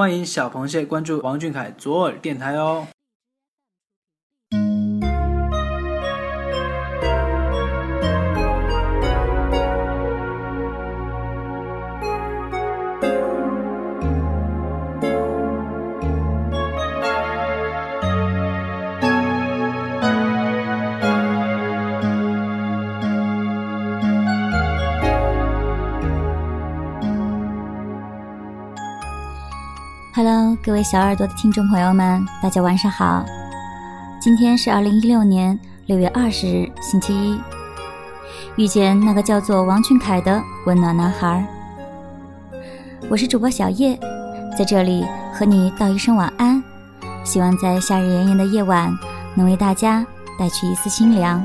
欢迎小螃蟹关注王俊凯左耳电台哦。各位小耳朵的听众朋友们，大家晚上好。今天是二零一六年六月二十日，星期一。遇见那个叫做王俊凯的温暖男孩，我是主播小叶，在这里和你道一声晚安。希望在夏日炎炎的夜晚，能为大家带去一丝清凉。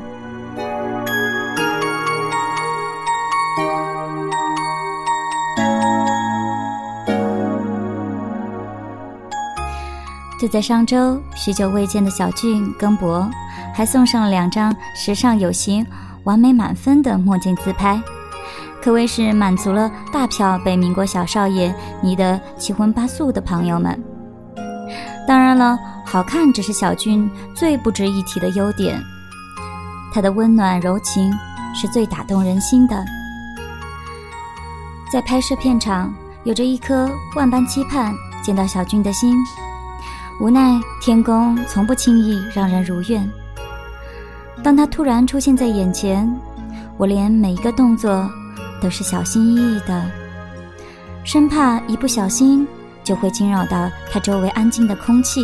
就在上周，许久未见的小俊更博还送上了两张时尚有型、完美满分的墨镜自拍，可谓是满足了大票被民国小少爷迷得七荤八素的朋友们。当然了，好看只是小俊最不值一提的优点，他的温暖柔情是最打动人心的。在拍摄片场，有着一颗万般期盼见到小俊的心。无奈天公从不轻易让人如愿。当他突然出现在眼前，我连每一个动作都是小心翼翼的，生怕一不小心就会惊扰到他周围安静的空气。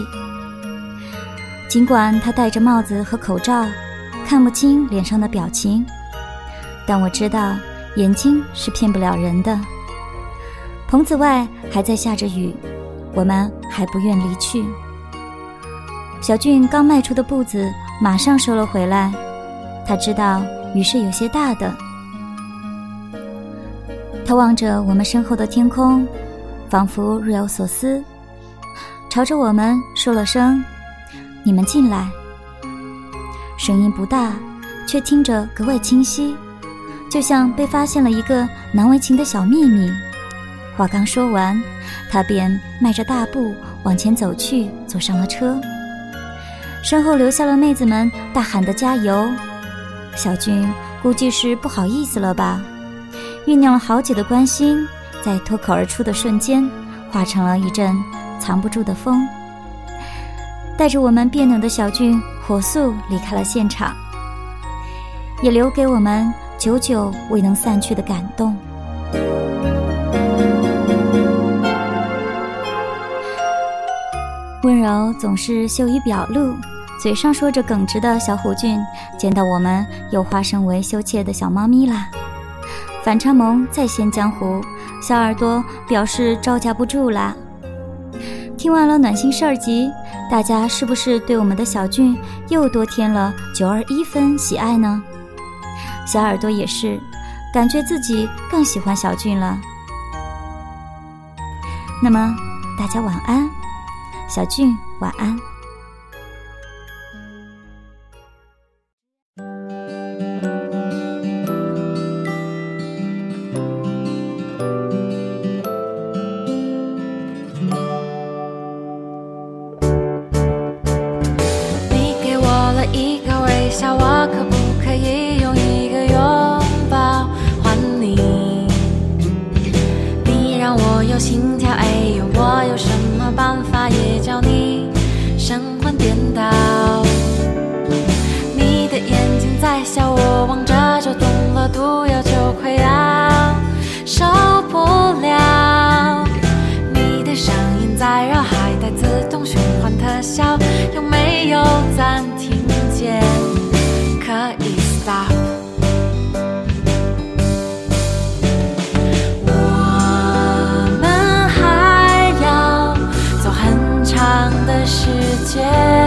尽管他戴着帽子和口罩，看不清脸上的表情，但我知道眼睛是骗不了人的。棚子外还在下着雨。我们还不愿离去。小俊刚迈出的步子马上收了回来，他知道雨是有些大的。他望着我们身后的天空，仿佛若有所思，朝着我们说了声：“你们进来。”声音不大，却听着格外清晰，就像被发现了一个难为情的小秘密。话刚说完，他便迈着大步往前走去，坐上了车。身后留下了妹子们大喊的加油。小俊估计是不好意思了吧，酝酿了好久的关心，在脱口而出的瞬间，化成了一阵藏不住的风，带着我们别扭的小俊火速离开了现场，也留给我们久久未能散去的感动。温柔总是秀于表露，嘴上说着耿直的小虎俊，见到我们又化身为羞怯的小猫咪啦。反差萌再现江湖，小耳朵表示招架不住啦。听完了暖心事儿集，大家是不是对我们的小俊又多添了九二一分喜爱呢？小耳朵也是，感觉自己更喜欢小俊了。那么，大家晚安。小俊，晚安。我有心跳，哎呦！我有什么办法也叫你神魂颠倒？你的眼睛在笑，我望着就中了毒药，就快要受不了。你的声音在绕，还带自动循环特效，有没有暂停？见。